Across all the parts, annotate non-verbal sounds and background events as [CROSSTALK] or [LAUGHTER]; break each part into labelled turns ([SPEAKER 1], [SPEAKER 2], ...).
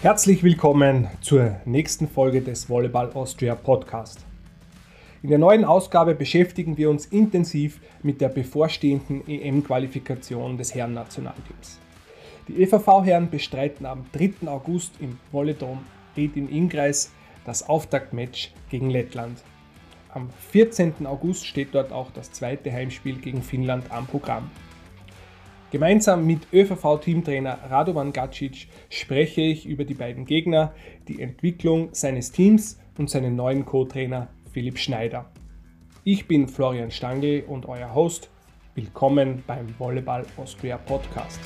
[SPEAKER 1] Herzlich willkommen zur nächsten Folge des Volleyball Austria Podcast. In der neuen Ausgabe beschäftigen wir uns intensiv mit der bevorstehenden EM-Qualifikation des Herren-Nationalteams. Die ÖVV-Herren bestreiten am 3. August im Volledom Ried im Ingreis das Auftaktmatch gegen Lettland. Am 14. August steht dort auch das zweite Heimspiel gegen Finnland am Programm. Gemeinsam mit ÖVV-Teamtrainer Radovan Gacic spreche ich über die beiden Gegner, die Entwicklung seines Teams und seinen neuen Co-Trainer Philipp Schneider. Ich bin Florian Stangl und euer Host. Willkommen beim Volleyball Austria Podcast.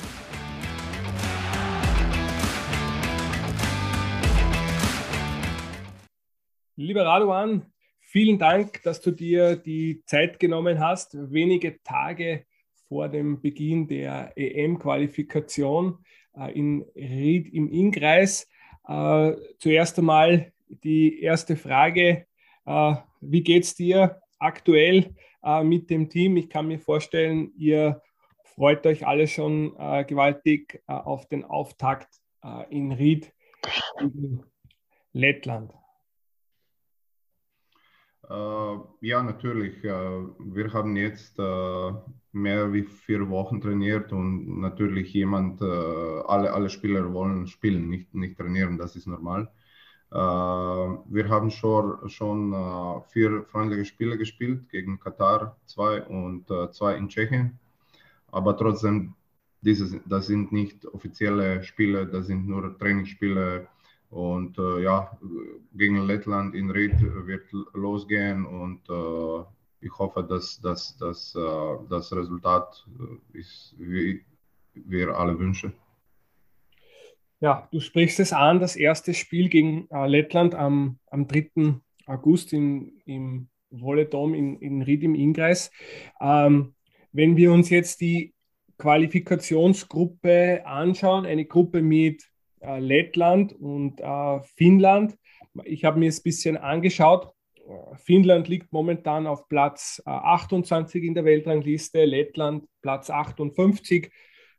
[SPEAKER 1] Lieber Radovan, vielen Dank, dass du dir die Zeit genommen hast, wenige Tage vor dem Beginn der EM-Qualifikation äh, in Ried im Innkreis. Äh, zuerst einmal die erste Frage. Äh, wie geht es dir aktuell mit dem Team? Ich kann mir vorstellen, ihr freut euch alle schon gewaltig auf den Auftakt in Ried in Lettland.
[SPEAKER 2] Äh, ja, natürlich. Äh, wir haben jetzt äh, mehr wie vier Wochen trainiert und natürlich jemand, alle, alle Spieler wollen spielen, nicht, nicht trainieren, das ist normal. wir haben schon, schon vier freundliche Spiele gespielt gegen Katar, zwei und zwei in Tschechien. Aber trotzdem, dieses, das sind nicht offizielle Spiele, das sind nur Trainingsspiele und äh, ja, gegen Lettland in Ried wird losgehen und äh, ich hoffe, dass, dass, dass äh, das Resultat ist, wie wir alle wünschen.
[SPEAKER 1] Ja, du sprichst es an, das erste Spiel gegen Lettland am, am 3. August in, im Volledom in, in Ried im Ingreis. Ähm, wenn wir uns jetzt die Qualifikationsgruppe anschauen, eine Gruppe mit Lettland und äh, Finnland. Ich habe mir es ein bisschen angeschaut. Finnland liegt momentan auf Platz 28 äh, in der Weltrangliste, Lettland Platz 58,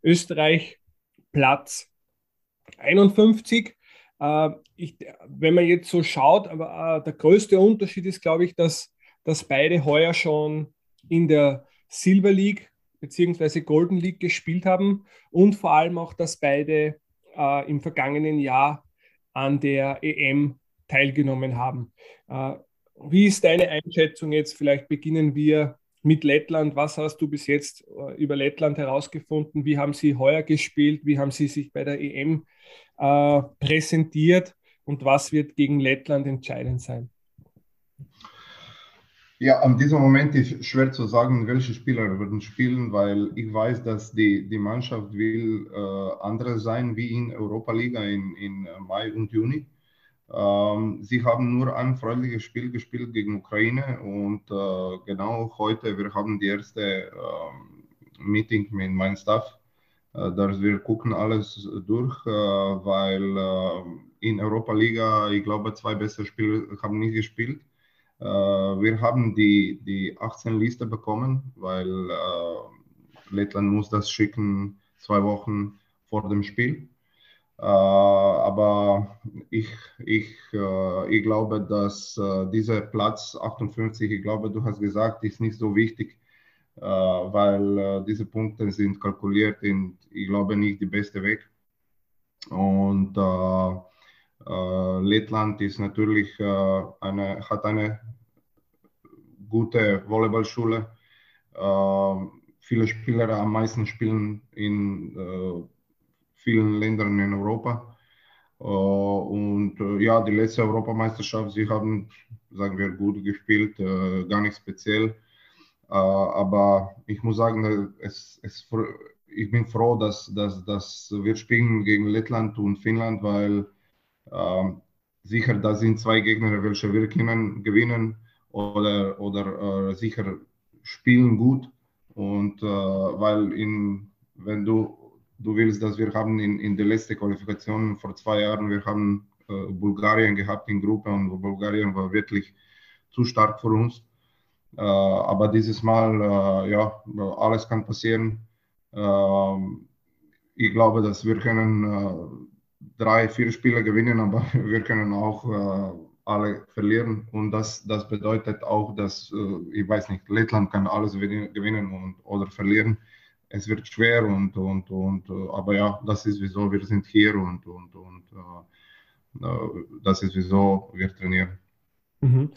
[SPEAKER 1] Österreich Platz 51. Ich, wenn man jetzt so schaut, aber der größte Unterschied ist, glaube ich, dass, dass beide heuer schon in der Silver League bzw. Golden League gespielt haben und vor allem auch, dass beide äh, im vergangenen Jahr an der EM teilgenommen haben. Äh, wie ist deine Einschätzung jetzt? Vielleicht beginnen wir mit Lettland. Was hast du bis jetzt äh, über Lettland herausgefunden? Wie haben sie heuer gespielt? Wie haben sie sich bei der EM äh, präsentiert? Und was wird gegen Lettland entscheidend sein?
[SPEAKER 2] Ja, an diesem Moment ist schwer zu sagen, welche Spieler würden spielen, weil ich weiß, dass die, die Mannschaft will äh, andere sein wie in Europa Liga in, in Mai und Juni. Ähm, sie haben nur ein freundliches Spiel gespielt gegen Ukraine und äh, genau heute, wir haben die erste äh, Meeting mit meinem Staff, äh, dass wir gucken alles durch, äh, weil äh, in Europa Liga, ich glaube, zwei bessere Spieler haben nicht gespielt wir haben die, die 18 Liste bekommen, weil äh, Lettland muss das schicken zwei Wochen vor dem Spiel. Äh, aber ich, ich, ich glaube, dass dieser Platz 58, ich glaube, du hast gesagt, ist nicht so wichtig, weil diese Punkte sind kalkuliert und ich glaube nicht die beste Weg. Und äh, äh, Lettland ist natürlich äh, eine, hat eine gute Volleyballschule. Äh, viele Spieler am meisten spielen in vielen Ländern in Europa. und ja, die letzte Europameisterschaft, sie haben, sagen wir, gut gespielt, gar nicht speziell. aber ich muss sagen, es, es, ich bin froh, dass, dass, dass wir spielen gegen Lettland und Finnland, weil sicher, da sind zwei Gegner, welche wir können gewinnen oder, oder äh, sicher spielen gut. Und äh, weil in, wenn du, du willst, dass wir haben in, in der letzten Qualifikation vor zwei Jahren, wir haben äh, Bulgarien gehabt in Gruppe und Bulgarien war wirklich zu stark für uns. Äh, aber dieses Mal, äh, ja, alles kann passieren. Ähm, ich glaube, dass wir können äh, drei, vier Spiele gewinnen, aber [LAUGHS] wir können auch äh, alle verlieren. Und das, das bedeutet auch, dass, äh, ich weiß nicht, Lettland kann alles gewinnen und, oder verlieren. Es wird schwer und, und, und äh, aber ja, das ist wieso wir sind hier und, und, und das ist wieso wir trainieren.
[SPEAKER 1] Mhm.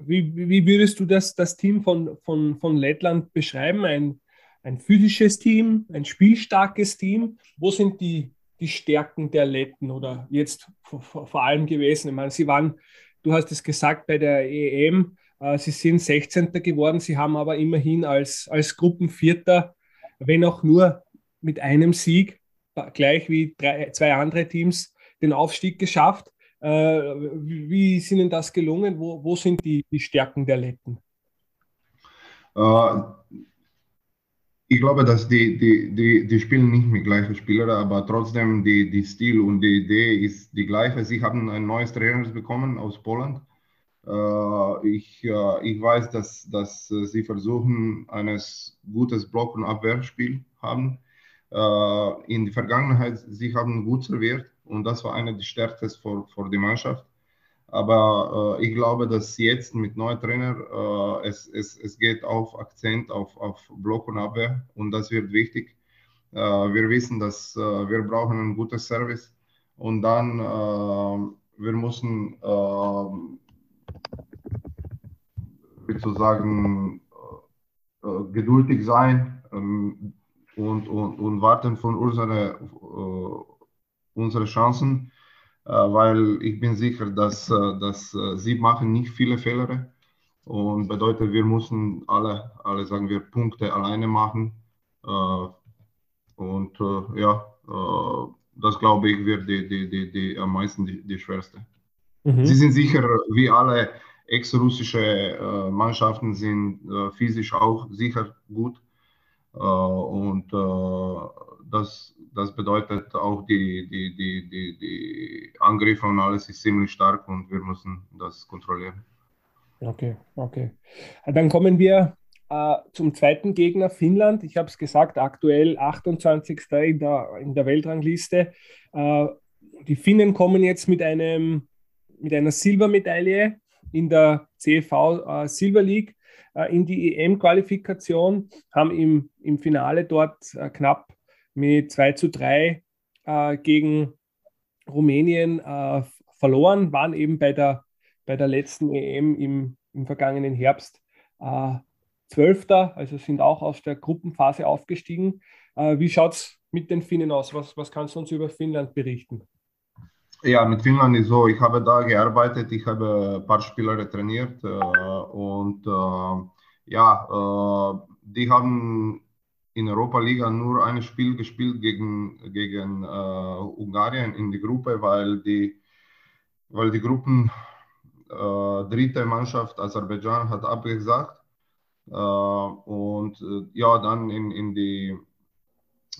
[SPEAKER 1] Wie, wie würdest du das, das Team von, von, von Lettland beschreiben? Ein, ein physisches Team, ein spielstarkes Team? Wo sind die, die Stärken der Letten oder jetzt vor, allem gewesen? Ich meine, sie waren, du hast es gesagt, bei der EM, äh, sie sind 16. geworden, sie haben aber immerhin als, als Gruppenvierter, wenn auch nur mit einem Sieg, gleich wie drei, zwei andere Teams, den Aufstieg geschafft. Äh, wie ist Ihnen das gelungen? Wo, wo sind die, die Stärken der Letten?
[SPEAKER 2] Äh, ich glaube, dass die, die, die, die spielen nicht mit gleichen Spielern, aber trotzdem die, die Stil und die Idee ist die gleiche. Sie haben ein neues Trainer bekommen aus Polen. Äh, ich, ich weiß, dass, dass sie versuchen, ein gutes Block- und Abwehrspiel haben. In der Vergangenheit, sie haben gut serviert und das war eine der stärksten für, für die Mannschaft. Aber äh, ich glaube, dass jetzt mit neuem Trainer äh, es, es, es geht auf Akzent auf, auf Block und Abwehr. Und das wird wichtig. Äh, wir wissen, dass äh, wir brauchen ein gutes Service. Und dann äh, wir müssen äh, sozusagen geduldig sein ähm, und, und, und warten von unseren unsere Chancen, weil ich bin sicher, dass, äh, dass äh, sie machen nicht viele Fehler und bedeutet, wir müssen alle, alle sagen wir, Punkte alleine machen. und ja, das glaube ich wird die, die, die, die am meisten die, die schwerste. Mhm. Sie sind sicher, wie alle ex-russische Mannschaften sind physisch auch sicher gut. Und das, das bedeutet auch die, die, die, die, die Angriffe und alles ist ziemlich stark und wir müssen das kontrollieren.
[SPEAKER 1] Okay, okay. Dann kommen wir äh, zum zweiten Gegner, Finnland. Ich habe es gesagt, aktuell 28. in der, in der Weltrangliste. Äh, die Finnen kommen jetzt mit, einem, mit einer Silbermedaille in der CV äh, Silver League äh, in die EM-Qualifikation, haben im, im Finale dort äh, knapp mit 2 zu 3 äh, gegen Rumänien äh, verloren, waren eben bei der, bei der letzten EM im, im vergangenen Herbst äh, Zwölfter, also sind auch aus der Gruppenphase aufgestiegen. Äh, wie schaut es mit den Finnen aus? Was, was kannst du uns über Finnland berichten?
[SPEAKER 2] Ja, mit Finnland ist so, ich habe da gearbeitet, ich habe ein paar Spieler trainiert äh, und äh, ja, die haben in Europa Liga nur ein Spiel gespielt gegen, gegen äh, Ungarn in die Gruppe, weil die, weil die Gruppen äh, dritte Mannschaft Aserbaidschan hat abgesagt. Äh, und äh, ja, dann in, in die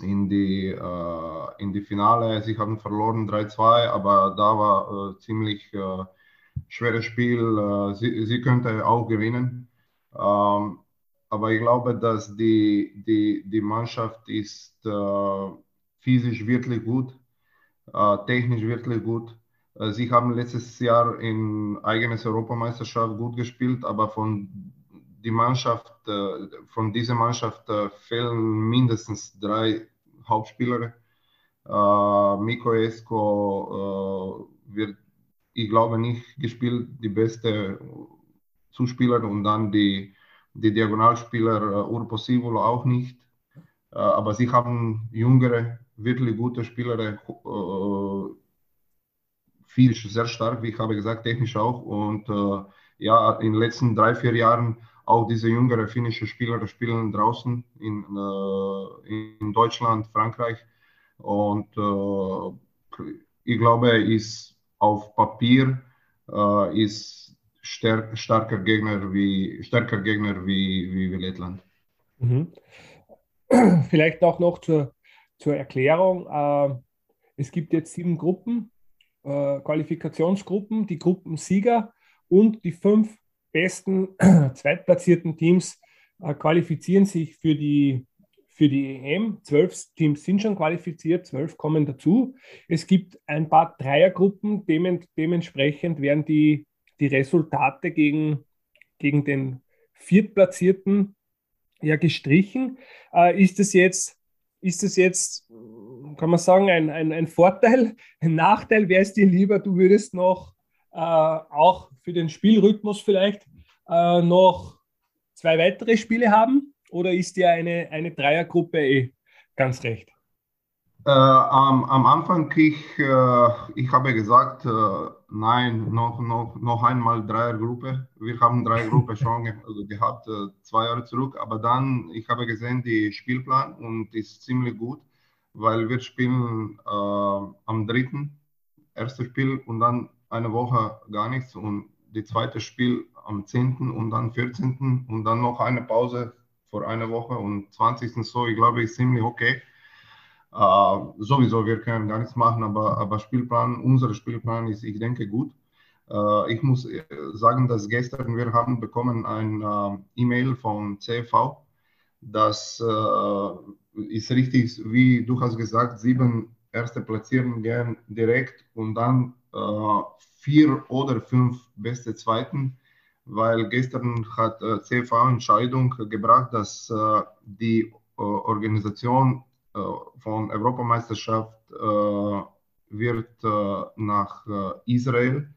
[SPEAKER 2] in die, äh, in die Finale. Sie haben verloren 3-2, aber da war äh, ziemlich äh, schweres Spiel. Äh, sie, sie könnte auch gewinnen. Ähm, aber ich glaube, dass die, die, die Mannschaft ist äh, physisch wirklich gut, äh, technisch wirklich gut. Sie haben letztes Jahr in eigenes Europameisterschaft gut gespielt, aber von die Mannschaft, äh, von dieser Mannschaft äh, fehlen mindestens drei Hauptspieler. Äh, Miko Esko wird, ich glaube, nicht gespielt, die beste Zuspieler und dann die die Diagonalspieler Urpo Sivolo auch nicht. Aber sie haben jüngere, wirklich gute Spieler, physisch sehr stark, wie ich habe gesagt, technisch auch. Und ja, in den letzten drei, vier Jahren auch diese jüngere finnische Spieler spielen draußen in, äh, in Deutschland, Frankreich. Und äh, ich glaube, ist auf Papier äh, ist stärk, starker Gegner wie stärker Gegner wie, wie, wie Lettland.
[SPEAKER 1] Mhm. [CLEARS THROAT] Vielleicht auch noch zur, zur Erklärung. Äh, es gibt jetzt sieben Gruppen, äh, Qualifikationsgruppen, die Gruppensieger und die fünf besten [CLEARS THROAT] zweitplatzierten Teams äh, qualifizieren sich für die, für die EM. Zwölf Teams sind schon qualifiziert, zwölf kommen dazu. Es gibt ein paar Dreiergruppen, dementsprechend werden die, die Resultate gegen, gegen den Viertplatzierten ja gestrichen. Äh, ist das jetzt, ist das jetzt, kann man sagen, ein, ein, ein Vorteil, ein Nachteil? Wäre es dir lieber, du würdest noch auch für den Spielrhythmus vielleicht äh, noch zwei weitere Spiele haben? Oder ist dir eine, eine Dreiergruppe eh ganz recht?
[SPEAKER 2] Äh, am, am, Anfang, ich, äh, ich habe gesagt, äh, nein, noch, noch, noch einmal Dreiergruppe. Wir haben Dreiergruppe [LAUGHS] schon ge also gehabt, äh, zwei Jahre zurück. Aber dann, ich habe gesehen, die Spielplan und ist ziemlich gut, weil wir spielen äh, am dritten, erstes Spiel und dann eine Woche gar nichts und die zweite Spiel am 10. und dann 14. und dann noch eine Pause vor einer Woche und 20. so, ich glaube, ist ziemlich okay. Uh, sowieso, wir können gar nichts machen, aber, aber Spielplan, unser Spielplan ist, ich denke, gut. Uh, ich muss äh, sagen, dass gestern wir haben bekommen ein uh, E-Mail von CV, das ist richtig, wie du hast gesagt, sieben erste Platzierungen gehen direkt und dann vier oder fünf beste Zweiten weil gestern hat äh, CV Entscheidung gebracht, dass äh, die äh, Organisation äh, von Europameisterschaft äh, wird äh, nach Israel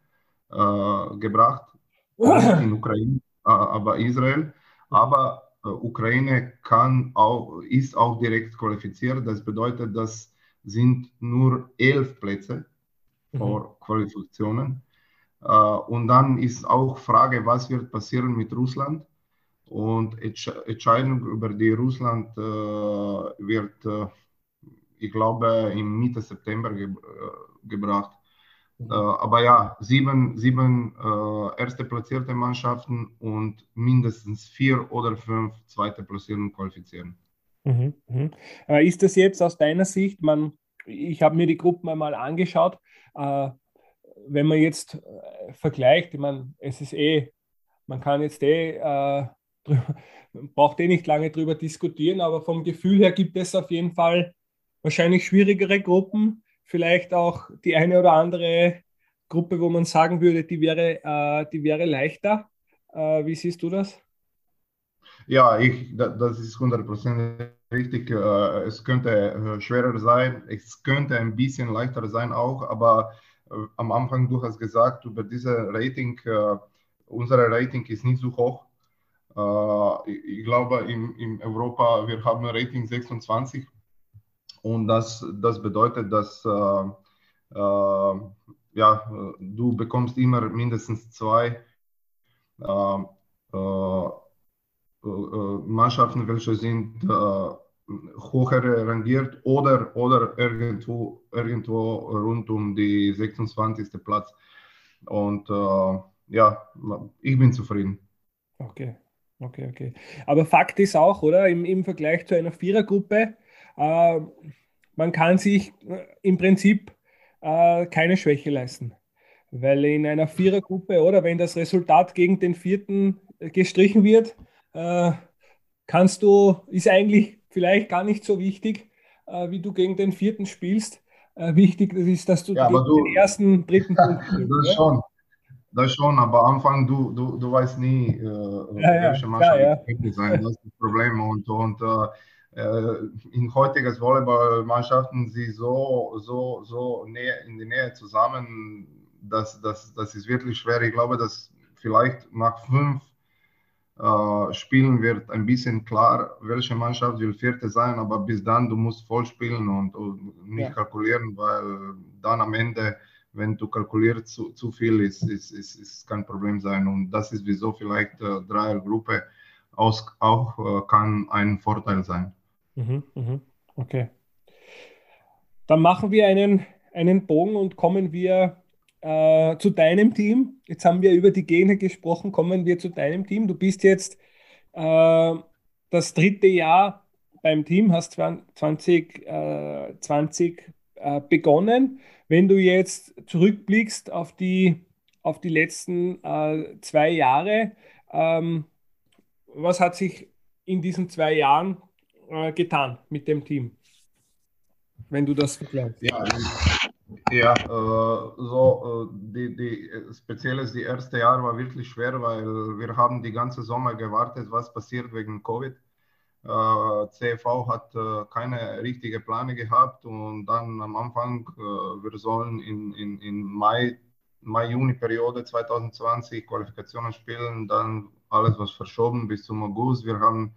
[SPEAKER 2] gebracht, [LAUGHS] in Ukraine, aber Israel. Aber Ukraine kann auch, ist auch direkt qualifiziert. Das bedeutet, das sind nur elf Plätze. Vor Qualifikationen. Äh, und dann ist auch Frage, was wird passieren mit Russland. Und Entscheidung über die Russland äh, wird, äh, ich glaube, im Mitte September ge gebracht. Mhm. aber ja, sieben, sieben erste platzierte Mannschaften und mindestens vier oder fünf zweite Platzierungen qualifizieren.
[SPEAKER 1] Mhm, mh. Ist das jetzt aus deiner Sicht, man, ich habe mir die Gruppen einmal angeschaut, wenn man jetzt äh, vergleicht, ich meine, es ist eh, man kann jetzt eh, äh, [LAUGHS] braucht eh nicht lange drüber diskutieren, aber vom Gefühl her gibt es auf jeden Fall wahrscheinlich schwierigere Gruppen, vielleicht auch die eine oder andere Gruppe, wo man sagen würde, die wäre, äh, die wäre leichter. Äh, wie siehst du das?
[SPEAKER 2] Ja, ich, das ist 100% richtig. Äh, es könnte äh, schwerer sein, es könnte ein bisschen leichter sein auch, aber äh, am Anfang, du hast gesagt, über diese Rating, äh, unsere Rating ist nicht so hoch. Äh, ich glaube, in, in Europa, wir haben Rating 26 und das, das bedeutet, dass ja, du bekommst immer mindestens zwei Mannschaften, welche sind höher rangiert oder, oder irgendwo, irgendwo rund um die 26. Platz. Und äh, ja, ich bin zufrieden.
[SPEAKER 1] Okay, okay, okay. Aber Fakt ist auch, oder, im, im Vergleich zu einer Vierergruppe, äh, man kann sich äh, im Prinzip äh, keine Schwäche leisten. Weil in einer Vierergruppe, oder wenn das Resultat gegen den vierten gestrichen wird, äh, kannst du, ist eigentlich vielleicht gar nicht so wichtig, äh, wie du gegen den vierten spielst. Äh, wichtig ist, dass du,
[SPEAKER 2] ja, du
[SPEAKER 1] den ersten, dritten [LAUGHS]
[SPEAKER 2] Punkt spielst. das schon. Das schon, aber am Anfang, du, du, du weißt nie, äh, ja, welche Mannschaft ja, ja. sein. Das ist das Problem. Und, und äh, in heutigen Volleyballmannschaften sie so, so, so näher, in die Nähe zusammen, dass das, das ist wirklich schwer. Ich glaube, dass vielleicht nach fünf äh, spielen wird ein bisschen klar, welche Mannschaft will Vierte sein, aber bis dann, du musst voll spielen und, und nicht ja. kalkulieren, weil dann am Ende, wenn du kalkulierst zu, zu viel, ist, ist, ist, ist kein Problem sein. Und das ist wieso vielleicht äh, Dreiergruppe aus, auch äh, kann ein Vorteil sein.
[SPEAKER 1] Mhm, mhm. Okay. Dann machen wir einen, einen Bogen und kommen wir äh, zu deinem Team. Jetzt haben wir über die Gene gesprochen, kommen wir zu deinem Team. Du bist jetzt äh, das dritte Jahr beim Team, hast 2020 äh, 20, äh, begonnen. Wenn du jetzt zurückblickst auf die, auf die letzten äh, zwei Jahre, ähm, was hat sich in diesen zwei Jahren getan mit dem Team, wenn du das vergleichst.
[SPEAKER 2] Ja, ja äh, so äh, die, die, speziell ist die erste Jahr war wirklich schwer, weil wir haben die ganze Sommer gewartet, was passiert wegen Covid. Äh, CV hat äh, keine richtige Pläne gehabt und dann am Anfang, äh, wir sollen in, in, in Mai, Mai-Juni-Periode 2020 Qualifikationen spielen, dann alles was verschoben bis zum August. Wir haben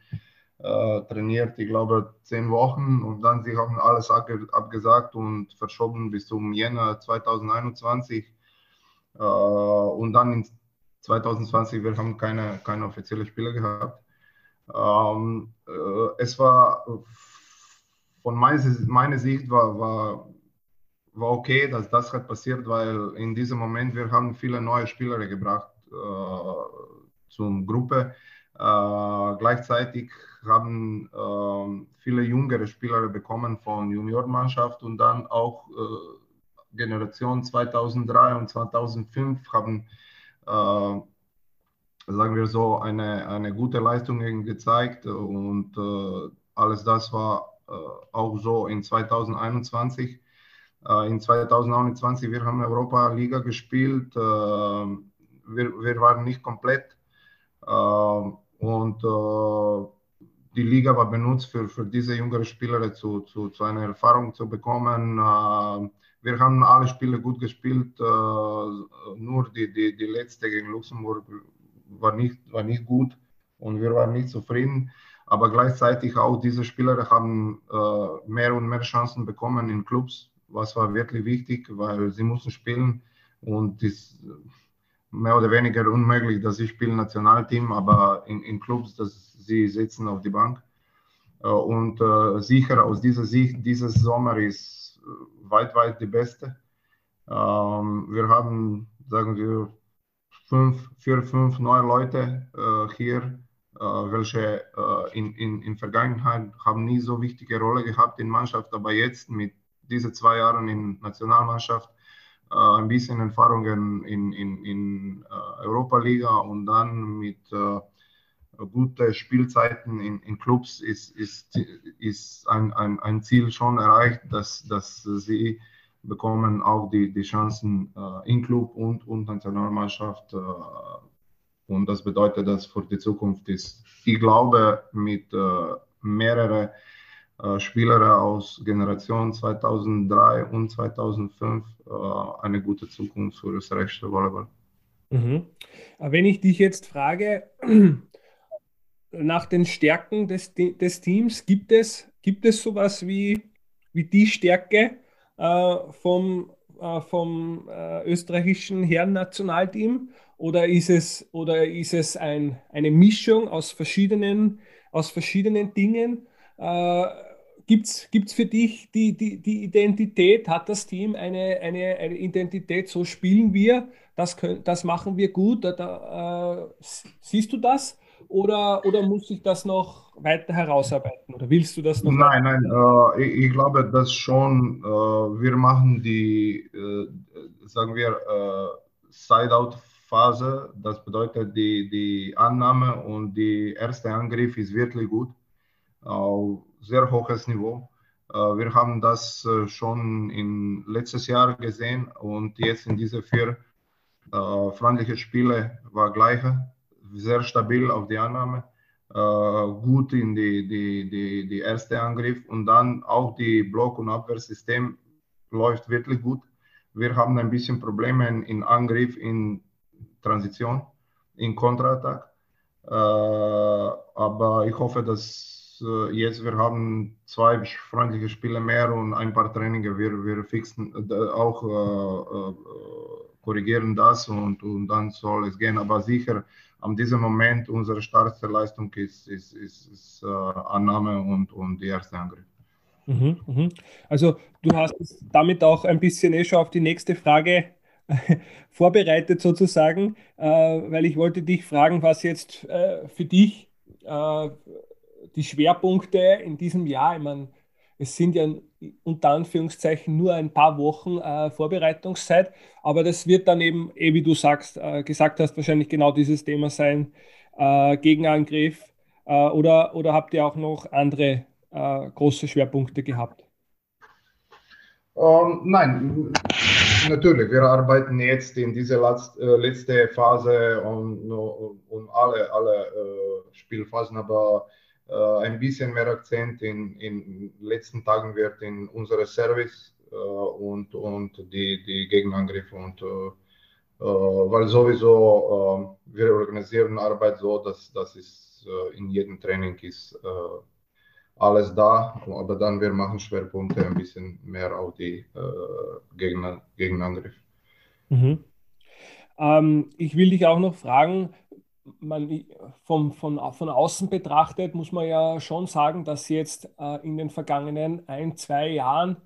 [SPEAKER 2] äh, trainiert, ich glaube, zehn Wochen und dann sie haben alles abgesagt und verschoben bis zum Jänner 2021. Äh, und dann in 2020, wir haben keine, keine offizielle Spiele gehabt. Ähm, äh, es war von meiner, Sicht war, war, war okay, dass das hat passiert, weil in diesem Moment wir haben viele neue Spieler gebracht äh, zur Gruppe. Äh, gleichzeitig haben äh, viele jüngere Spieler bekommen von Juniormannschaft und dann auch äh, Generation 2003 und 2005 haben äh, sagen wir so, eine, eine gute Leistung gezeigt und äh, alles das war äh, auch so in 2021. Äh, in 2021, wir haben Europa Liga gespielt, wir, wir waren nicht komplett äh, und äh, die Liga war benutzt für, für diese jüngeren Spieler zu, zu, zu einer Erfahrung zu bekommen. wir haben alle Spiele gut gespielt, nur die, die, die letzte gegen Luxemburg war nicht, war nicht gut und wir waren nicht zufrieden. Aber gleichzeitig auch diese Spieler haben äh, mehr und mehr Chancen bekommen in Clubs, was war wirklich wichtig, weil sie mussten spielen und ist mehr oder weniger unmöglich, dass sie spielen Nationalteam, aber in, in Clubs, dass sie sitzen auf die Bank. Äh, und äh, sicher aus dieser Sicht, dieses Sommer ist äh, weit, weit die beste. Ähm, wir haben, sagen wir, fünf, vier, fünf neue Leute äh, hier, äh, welche äh, in, in, in Vergangenheit haben nie so wichtige Rolle gehabt in Mannschaft, aber jetzt mit diesen zwei Jahren in Nationalmannschaft ein bisschen Erfahrungen in, in, in äh, Europa Liga und dann mit äh, gute Spielzeiten in, in Clubs ist, ist, ist ein, ein, ein Ziel schon erreicht, dass, dass sie bekommen auch die, die Chancen äh, in Club und, und Nationalmannschaft. Äh, und das bedeutet, dass für die Zukunft ist, ich glaube, mit äh, mehreren äh, Spielern aus Generation 2003 und 2005 äh, eine gute Zukunft für das rechte Volleyball.
[SPEAKER 1] Mhm. Wenn ich dich jetzt frage, [CLEARS THROAT] nach den Stärken des, des Teams, gibt es, gibt es sowas wie, wie die Stärke, äh, vom, äh, vom äh, österreichischen Herren-Nationalteam? Oder ist es, oder ist es ein, eine Mischung aus verschiedenen, aus verschiedenen Dingen? Äh, Gibt es für dich die, die, die Identität? Hat das Team eine, eine, eine Identität? So spielen wir, das, können, das machen wir gut. Da, äh, siehst du das? Oder, oder muss ich das noch weiter herausarbeiten? Oder willst du das noch?
[SPEAKER 2] Nein, nein, äh, ich, ich, glaube, dass schon äh, wir machen die, äh, sagen wir, äh, Side-Out-Phase. Das bedeutet, die, die Annahme und die erste Angriff ist wirklich gut. Auf sehr hohes Niveau. Äh, wir haben das äh, schon in letztes Jahr gesehen und jetzt in diese vier freundliche Spiele war gleiche sehr stabil auf die Annahme, äh, gut in die, die, die, die erste Angriff und dann auch die Block- und Abwehrsystem läuft wirklich gut. Wir haben ein bisschen Probleme in, Angriff, in Transition, in Kontraattack. Äh, aber ich hoffe, dass äh, jetzt wir haben zwei freundliche Spiele mehr und ein paar Traininge. Wir, wir fixen äh, auch äh, äh, korrigieren das und, und dann soll es gehen. Aber sicher an diesem Moment unsere stärkste Leistung ist, ist, ist, ist äh, Annahme und, und die erste Angriff.
[SPEAKER 1] Mhm, mhm. Also du hast damit auch ein bisschen eh schon auf die nächste Frage [LAUGHS] vorbereitet sozusagen, äh, weil ich wollte dich fragen, was jetzt äh, für dich äh, die Schwerpunkte in diesem Jahr, ich meine, es sind ja unter Anführungszeichen nur ein paar Wochen äh, Vorbereitungszeit, aber das wird dann eben, eh wie du sagst, äh, gesagt hast, wahrscheinlich genau dieses Thema sein, äh, Gegenangriff äh, oder, oder habt ihr auch noch andere äh, große Schwerpunkte gehabt?
[SPEAKER 2] Ähm, nein, natürlich. Wir arbeiten jetzt in dieser äh, letzte Phase und, und alle, alle Spielphasen, aber ein bisschen mehr Akzent in den letzten Tagen wird in unsere Service äh, und, und die, die Gegenangriffe und äh, äh, weil sowieso wir organisieren Arbeit so, dass das ist in jedem Training ist alles da, aber dann wir machen Schwerpunkte ein bisschen mehr auf die äh, Gegner, Gegenangriff.
[SPEAKER 1] Mhm. Ähm, ich will dich auch noch fragen, man, vom, von, von außen betrachtet muss man ja schon sagen, dass jetzt äh, in den vergangenen ein, zwei Jahren,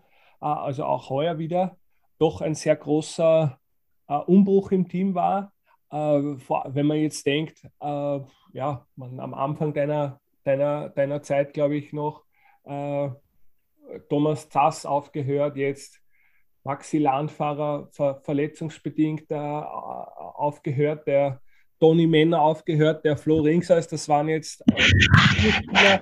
[SPEAKER 1] äh, also auch heuer wieder, doch ein sehr großer äh, Umbruch im Team war. Äh, vor, wenn man jetzt denkt, äh, ja, man, am Anfang deiner deiner, deiner Zeit, glaube ich, noch äh, Thomas Zass aufgehört, jetzt Maxi Landfahrer ver verletzungsbedingt aufgehört, der Toni Männer aufgehört, der Flo Ringsers, das waren jetzt äh,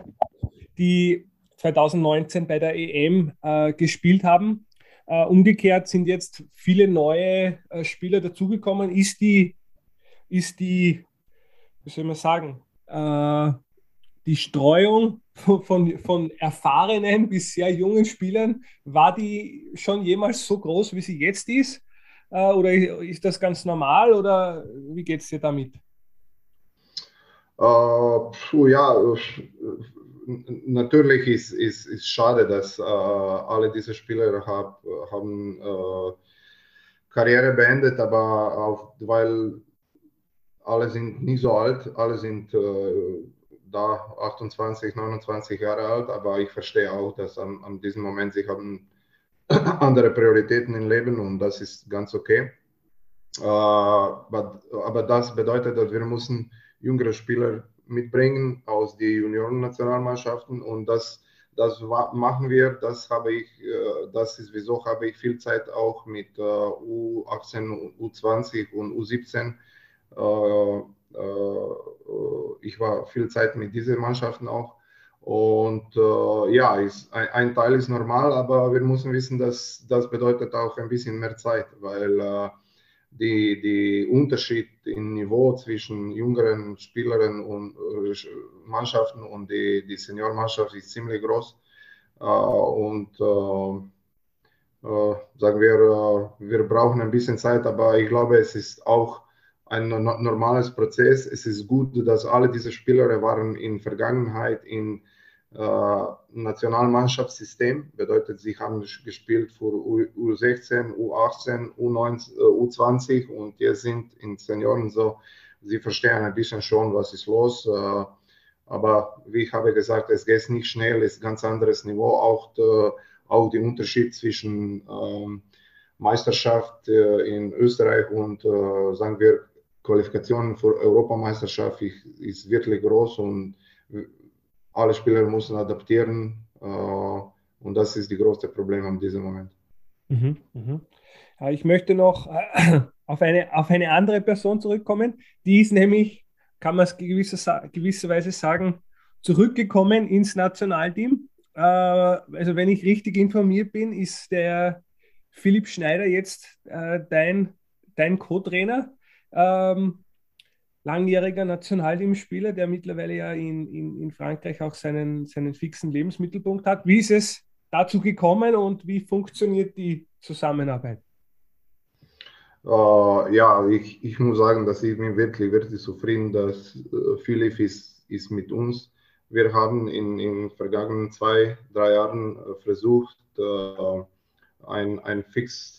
[SPEAKER 1] die 2019 bei der EM äh, gespielt haben. Äh, umgekehrt sind jetzt viele neue äh, Spieler dazugekommen. Ist die, ist die, wie soll man sagen, äh, die Streuung von, von erfahrenen bis sehr jungen Spielern, war die schon jemals so groß, wie sie jetzt ist? Äh, oder ist das ganz normal oder wie geht es dir damit?
[SPEAKER 2] Uh, puh, ja, natürlich ist es ist, ist schade, dass uh, alle diese Spieler hab, haben uh, Karriere beendet, aber auch, weil alle sind nicht so alt, alle sind da 28, 29 Jahre alt, aber ich verstehe auch, dass an, an diesem Moment sie haben [COUGHS] andere Prioritäten im Leben und das ist ganz okay. Uh, but, aber das bedeutet, dass wir müssen jüngere Spieler mitbringen aus den Junioren-Nationalmannschaften und das, das machen wir. Das habe ich, äh, das ist wieso habe ich viel Zeit auch mit U18, U20 und U17 äh, ich war viel Zeit mit diesen Mannschaften auch. Und äh, ja, ist, ein, ein, Teil ist normal, aber wir müssen wissen, dass das bedeutet auch ein bisschen mehr Zeit, weil äh, die, die Unterschied im Niveau zwischen jüngeren Spielern und äh, Mannschaften und die, die Seniormannschaft ist ziemlich groß. Äh, und äh, sagen wir, wir brauchen ein bisschen Zeit, aber ich glaube, es ist auch ein normales Prozess. Es ist gut, dass alle diese Spieler waren in Vergangenheit in äh, Nationalmannschaftssystem. Bedeutet, sie haben gespielt für U16, U18, U19, U20 und jetzt sind in Senioren so, sie verstehen ein bisschen schon, was ist los. Äh, aber wie ich habe gesagt, es geht nicht schnell, es ist ein ganz anderes Niveau. Auch, der, auch der Unterschied zwischen ähm, Meisterschaft äh, in Österreich und, äh, sagen wir, Qualifikation für Europameisterschaft ist wirklich groß und alle Spieler müssen adaptieren äh, und das ist das größte Problem an diesem Moment.
[SPEAKER 1] Mhm, mhm. Ich möchte noch äh, auf eine, auf eine andere Person zurückkommen. Die ist nämlich, kann man es gewisser, gewisserweise sagen, zurückgekommen ins Nationalteam. Äh, also wenn ich richtig informiert bin, ist der Philipp Schneider jetzt dein, dein Co-Trainer ähm, langjähriger Nationalteamspieler, der mittlerweile ja in, in, in Frankreich auch seinen, seinen fixen Lebensmittelpunkt hat. Wie ist es dazu gekommen und wie funktioniert die Zusammenarbeit?
[SPEAKER 2] Uh, ja, ich, ich muss sagen, dass ich bin wirklich, wirklich zufrieden, dass uh, Philipp ist, ist mit uns. Wir haben in den vergangenen zwei, drei Jahren uh, versucht, ein, ein fix,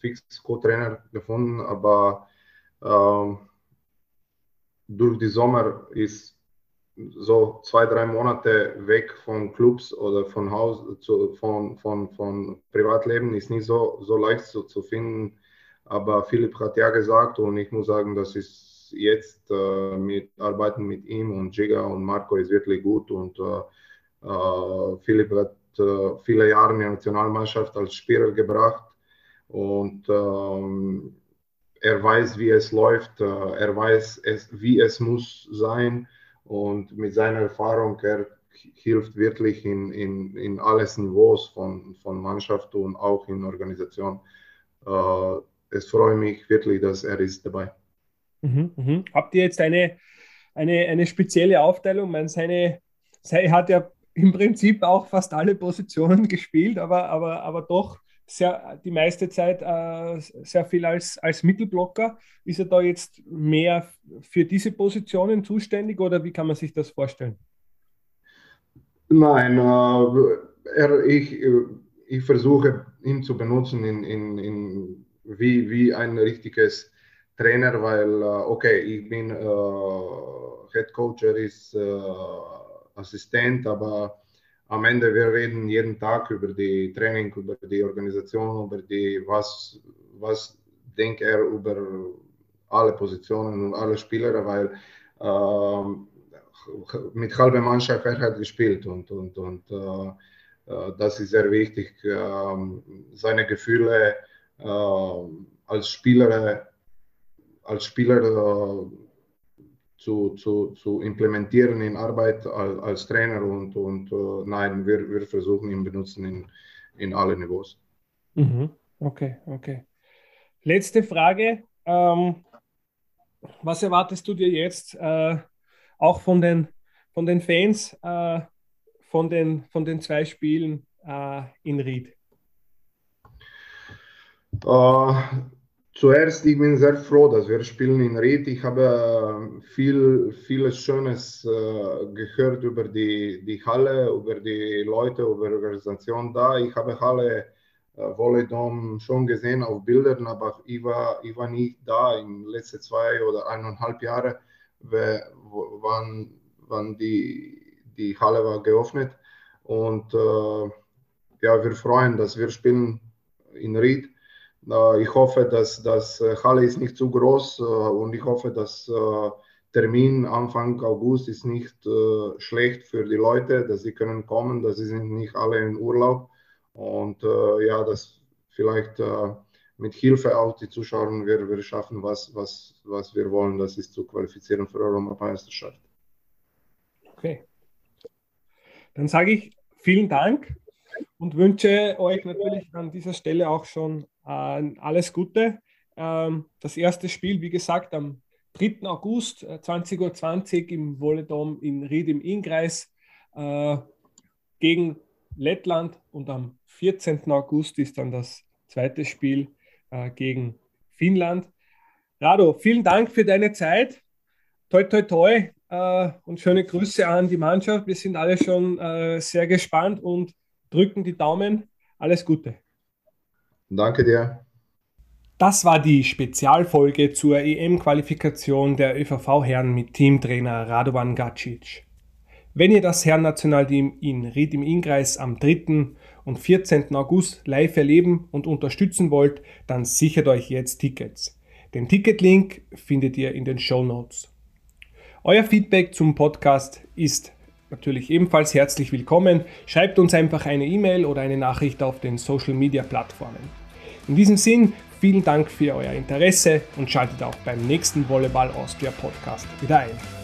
[SPEAKER 2] fix Co-Trainer gefunden, aber ähm, durch die Sommer ist so zwei, drei Monate weg von Clubs oder von Haus, zu, von, von, von Privatleben ist nicht so, so leicht zu, zu finden. Aber Philipp hat ja gesagt und ich muss sagen, das ist jetzt äh, mit Arbeiten mit ihm und Giga und Marco ist wirklich gut und äh, äh, Philipp hat äh, viele Jahre in der Nationalmannschaft als Spieler gebracht und ähm, er weiß, wie es läuft, äh, er weiß, es, wie es muss sein und mit seiner Erfahrung, er, hilft wirklich in, in, in alles Niveaus von, von Mannschaft und auch in Organisation. Äh, es freut mich wirklich, dass er ist dabei.
[SPEAKER 1] Mhm, mh. Habt ihr jetzt eine, eine, eine spezielle Aufteilung? Man seine, er hat ja im Prinzip auch fast alle Positionen [LAUGHS] gespielt, aber, aber, aber doch sehr, die meiste Zeit äh, sehr viel als, als Mittelblocker. Ist er da jetzt mehr für diese Positionen zuständig oder wie kann man sich das vorstellen?
[SPEAKER 2] Nein, äh, er, ich, ich versuche ihn zu benutzen in, in, in wie, wie ein richtiges Trainer, weil, äh, okay, ich bin äh, Head Coach, er ist äh, Assistent, aber am Ende wir reden jeden Tag über die Training, über die Organisation, über die, was, was denkt er über alle Positionen und alle Spieler, weil äh, mit halber Mannschaft er hat gespielt und, und, und äh, äh das ist sehr wichtig, ähm, seine Gefühle äh, als Spieler, als Spieler äh, zu, zu, zu implementieren in Arbeit als, als Trainer und, und uh, nein, wir, wir versuchen ihn benutzen in, in alle Niveaus.
[SPEAKER 1] Mhm. Okay, okay. Letzte Frage. Ähm, was erwartest du dir jetzt äh, auch von den, von den Fans äh, von, den, von den zwei Spielen äh, in Ried?
[SPEAKER 2] Zuerst, ich bin sehr froh, dass wir spielen in Ried. Ich habe äh, viel, vieles Schönes äh, gehört über die, die Halle, über die Leute, über die Organisation da. Ich habe Halle äh, Volleydom schon gesehen auf Bildern, aber ich war, ich war nicht da in den letzten zwei oder eineinhalb Jahren, wann, wann die, die Halle war geöffnet. Und äh, ja, wir freuen, dass wir spielen in Ried ich hoffe, dass das äh, Halle ist nicht zu groß äh, und ich hoffe, dass äh, Termin Anfang August ist nicht schlecht für die Leute, dass sie können kommen, dass sie sind nicht alle in Urlaub und ja, dass vielleicht mit Hilfe auch die Zuschauer wir, wir schaffen, was, was, was wir wollen, das ist zu qualifizieren für Europameisterschaft.
[SPEAKER 1] Okay. Dann sage ich vielen Dank und wünsche euch natürlich an dieser Stelle auch schon äh, alles Gute. Ähm, das erste Spiel, wie gesagt, am 3. August, äh, 20.20 Uhr im Volledom in Ried im Innkreis äh, gegen Lettland und am 14. August ist dann das zweite Spiel äh, gegen Finnland. Rado, vielen Dank für deine Zeit. Toi, toi, toi äh, und schöne Grüße an die Mannschaft. Wir sind alle schon äh, sehr gespannt und drücken die Daumen. Alles Gute.
[SPEAKER 2] Danke dir.
[SPEAKER 1] Das war die Spezialfolge zur EM-Qualifikation der ÖVV-Herren mit Teamtrainer Radovan Gacic. Wenn ihr das Herrennationalteam in Ried im Innkreis am 3. und 14. August live erleben und unterstützen wollt, dann sichert euch jetzt Tickets. Den Ticketlink findet ihr in den Show Notes. Euer Feedback zum Podcast ist natürlich ebenfalls herzlich willkommen. Schreibt uns einfach eine E-Mail oder eine Nachricht auf den Social Media Plattformen. In diesem Sinn, vielen Dank für euer Interesse und schaltet auch beim nächsten Volleyball Austria Podcast wieder ein.